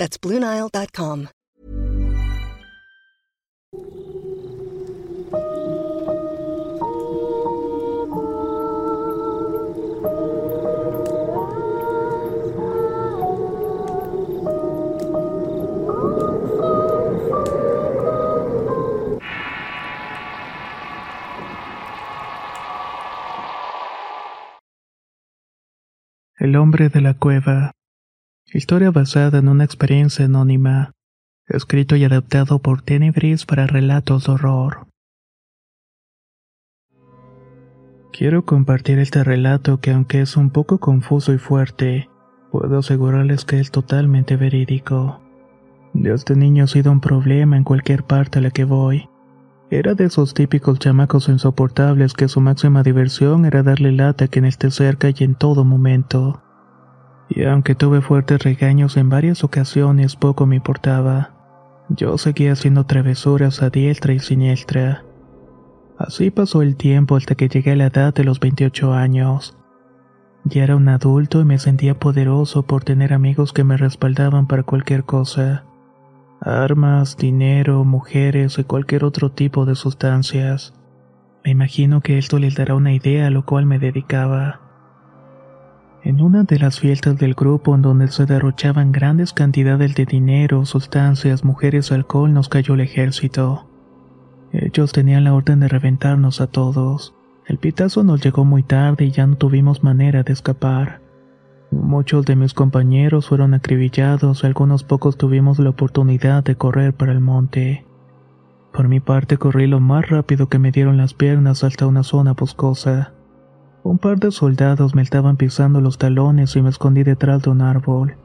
That's BlueNile.com. El hombre de la cueva. Historia basada en una experiencia anónima. Escrito y adaptado por Tenebris para relatos de horror. Quiero compartir este relato que aunque es un poco confuso y fuerte, puedo asegurarles que es totalmente verídico. Desde niño ha sido un problema en cualquier parte a la que voy. Era de esos típicos chamacos insoportables que su máxima diversión era darle lata a quien esté cerca y en todo momento. Y aunque tuve fuertes regaños en varias ocasiones, poco me importaba. Yo seguía haciendo travesuras a diestra y siniestra. Así pasó el tiempo hasta que llegué a la edad de los 28 años. Ya era un adulto y me sentía poderoso por tener amigos que me respaldaban para cualquier cosa. Armas, dinero, mujeres y cualquier otro tipo de sustancias. Me imagino que esto les dará una idea a lo cual me dedicaba. En una de las fiestas del grupo en donde se derrochaban grandes cantidades de dinero, sustancias, mujeres y alcohol nos cayó el ejército. Ellos tenían la orden de reventarnos a todos. El pitazo nos llegó muy tarde y ya no tuvimos manera de escapar. Muchos de mis compañeros fueron acribillados algunos pocos tuvimos la oportunidad de correr para el monte. Por mi parte corrí lo más rápido que me dieron las piernas hasta una zona boscosa. Un par de soldados me estaban pisando los talones y me escondí detrás de un árbol.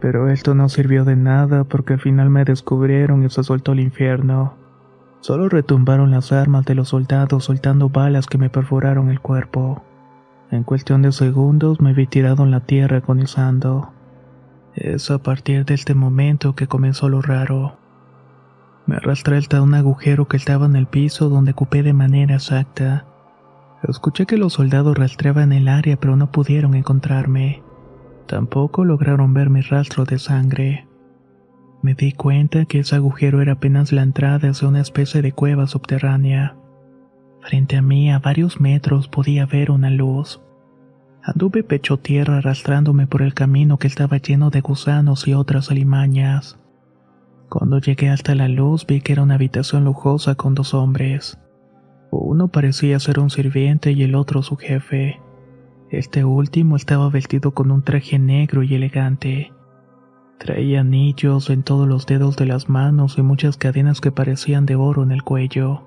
Pero esto no sirvió de nada porque al final me descubrieron y se soltó el infierno. Solo retumbaron las armas de los soldados soltando balas que me perforaron el cuerpo. En cuestión de segundos me vi tirado en la tierra agonizando. Es a partir de este momento que comenzó lo raro. Me arrastré hasta un agujero que estaba en el piso donde ocupé de manera exacta. Escuché que los soldados rastreaban el área pero no pudieron encontrarme. Tampoco lograron ver mi rastro de sangre. Me di cuenta que ese agujero era apenas la entrada hacia una especie de cueva subterránea. Frente a mí, a varios metros, podía ver una luz. Anduve pecho tierra arrastrándome por el camino que estaba lleno de gusanos y otras alimañas. Cuando llegué hasta la luz vi que era una habitación lujosa con dos hombres. Uno parecía ser un sirviente y el otro su jefe. Este último estaba vestido con un traje negro y elegante. Traía anillos en todos los dedos de las manos y muchas cadenas que parecían de oro en el cuello.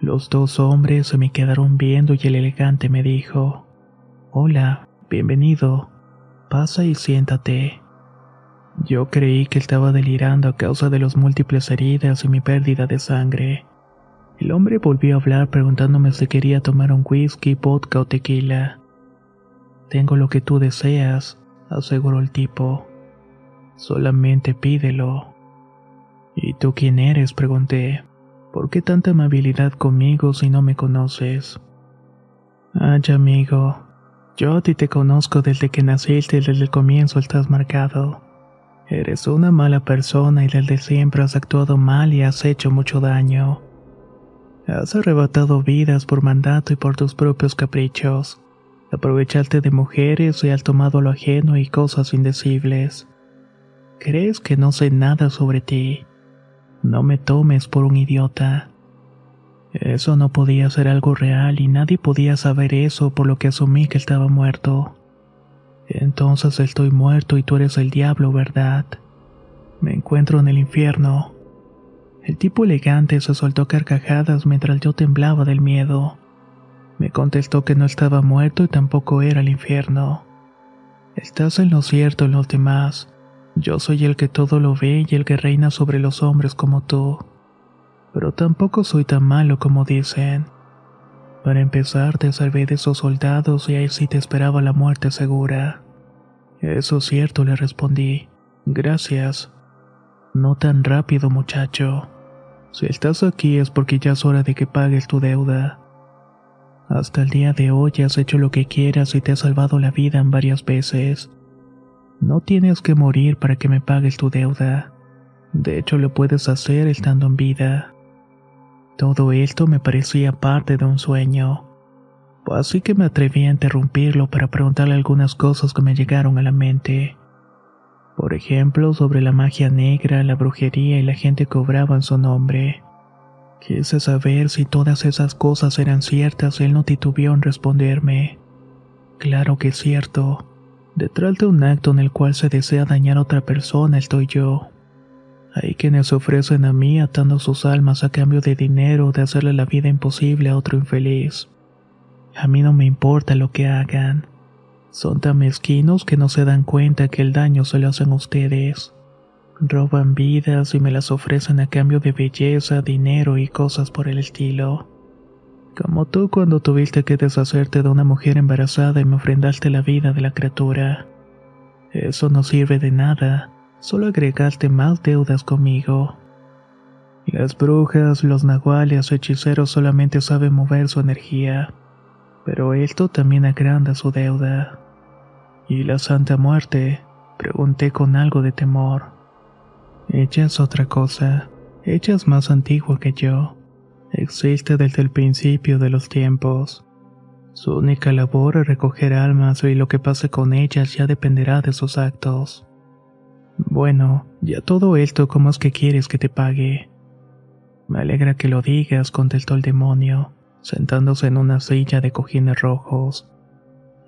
Los dos hombres se me quedaron viendo y el elegante me dijo, Hola, bienvenido, pasa y siéntate. Yo creí que estaba delirando a causa de las múltiples heridas y mi pérdida de sangre. El hombre volvió a hablar preguntándome si quería tomar un whisky, vodka o tequila. Tengo lo que tú deseas, aseguró el tipo. Solamente pídelo. ¿Y tú quién eres? pregunté. ¿Por qué tanta amabilidad conmigo si no me conoces? Ay, amigo, yo a ti te conozco desde que naciste y desde el comienzo estás marcado. Eres una mala persona y desde siempre has actuado mal y has hecho mucho daño. Has arrebatado vidas por mandato y por tus propios caprichos. Aprovechaste de mujeres y has tomado lo ajeno y cosas indecibles. Crees que no sé nada sobre ti. No me tomes por un idiota. Eso no podía ser algo real y nadie podía saber eso por lo que asumí que estaba muerto. Entonces estoy muerto y tú eres el diablo, ¿verdad? Me encuentro en el infierno. El tipo elegante se soltó carcajadas mientras yo temblaba del miedo. Me contestó que no estaba muerto y tampoco era el infierno. Estás en lo cierto en los demás Yo soy el que todo lo ve y el que reina sobre los hombres como tú. Pero tampoco soy tan malo como dicen. Para empezar, te salvé de esos soldados y ahí sí te esperaba la muerte segura. Eso es cierto, le respondí. Gracias. No tan rápido, muchacho. Si estás aquí es porque ya es hora de que pagues tu deuda. Hasta el día de hoy has hecho lo que quieras y te has salvado la vida en varias veces. No tienes que morir para que me pagues tu deuda. De hecho, lo puedes hacer estando en vida. Todo esto me parecía parte de un sueño. Así que me atreví a interrumpirlo para preguntarle algunas cosas que me llegaron a la mente. Por ejemplo, sobre la magia negra, la brujería y la gente que obraba en su nombre. Quise saber si todas esas cosas eran ciertas él no titubeó en responderme. Claro que es cierto. Detrás de un acto en el cual se desea dañar a otra persona estoy yo. Hay quienes ofrecen a mí atando sus almas a cambio de dinero de hacerle la vida imposible a otro infeliz. A mí no me importa lo que hagan. Son tan mezquinos que no se dan cuenta que el daño se lo hacen ustedes. Roban vidas y me las ofrecen a cambio de belleza, dinero y cosas por el estilo. Como tú cuando tuviste que deshacerte de una mujer embarazada y me ofrendaste la vida de la criatura. Eso no sirve de nada, solo agregaste más deudas conmigo. Las brujas, los nahuales hechiceros solamente saben mover su energía, pero esto también agranda su deuda. ¿Y la Santa Muerte? Pregunté con algo de temor. Ella es otra cosa, ella es más antigua que yo. Existe desde el principio de los tiempos. Su única labor es recoger almas y lo que pase con ellas ya dependerá de sus actos. Bueno, ya todo esto, ¿cómo es que quieres que te pague? Me alegra que lo digas, contestó el demonio, sentándose en una silla de cojines rojos.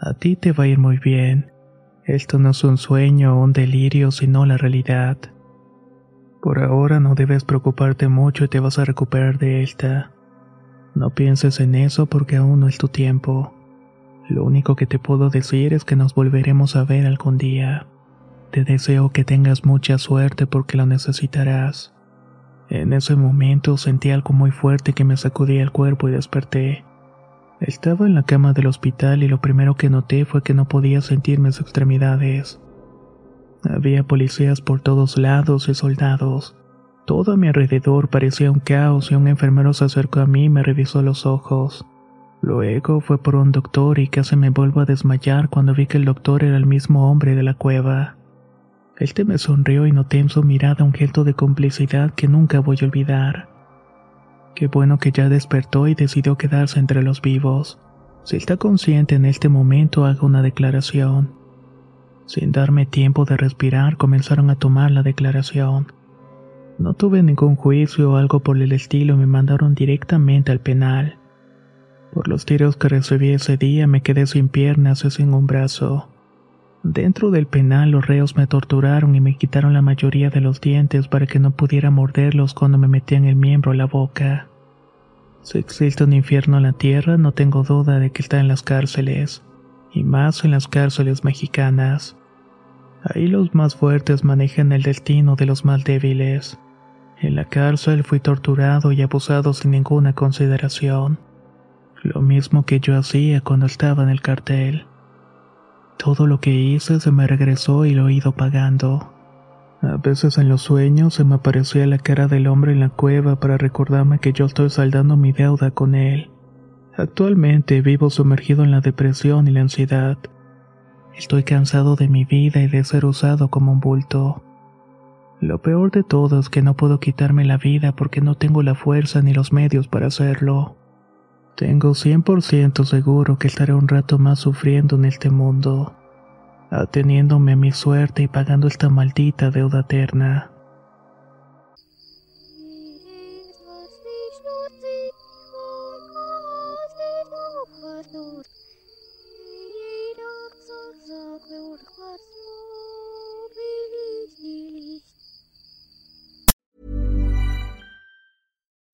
A ti te va a ir muy bien. Esto no es un sueño o un delirio, sino la realidad. Por ahora no debes preocuparte mucho y te vas a recuperar de esta. No pienses en eso porque aún no es tu tiempo. Lo único que te puedo decir es que nos volveremos a ver algún día. Te deseo que tengas mucha suerte porque lo necesitarás. En ese momento sentí algo muy fuerte que me sacudía el cuerpo y desperté. Estaba en la cama del hospital y lo primero que noté fue que no podía sentir mis extremidades. Había policías por todos lados y soldados. Todo a mi alrededor parecía un caos y un enfermero se acercó a mí y me revisó los ojos. Luego fue por un doctor y casi me vuelvo a desmayar cuando vi que el doctor era el mismo hombre de la cueva. Este me sonrió y noté en su mirada un gesto de complicidad que nunca voy a olvidar. Qué bueno que ya despertó y decidió quedarse entre los vivos. Si está consciente en este momento, haga una declaración. Sin darme tiempo de respirar, comenzaron a tomar la declaración. No tuve ningún juicio o algo por el estilo me mandaron directamente al penal. Por los tiros que recibí ese día me quedé sin piernas y sin un brazo. Dentro del penal los reos me torturaron y me quitaron la mayoría de los dientes para que no pudiera morderlos cuando me metían el miembro a la boca. Si existe un infierno en la tierra, no tengo duda de que está en las cárceles, y más en las cárceles mexicanas. Ahí los más fuertes manejan el destino de los más débiles. En la cárcel fui torturado y abusado sin ninguna consideración. Lo mismo que yo hacía cuando estaba en el cartel. Todo lo que hice se me regresó y lo he ido pagando. A veces en los sueños se me aparecía la cara del hombre en la cueva para recordarme que yo estoy saldando mi deuda con él. Actualmente vivo sumergido en la depresión y la ansiedad. Estoy cansado de mi vida y de ser usado como un bulto. Lo peor de todo es que no puedo quitarme la vida porque no tengo la fuerza ni los medios para hacerlo. Tengo 100% seguro que estaré un rato más sufriendo en este mundo, ateniéndome a mi suerte y pagando esta maldita deuda eterna.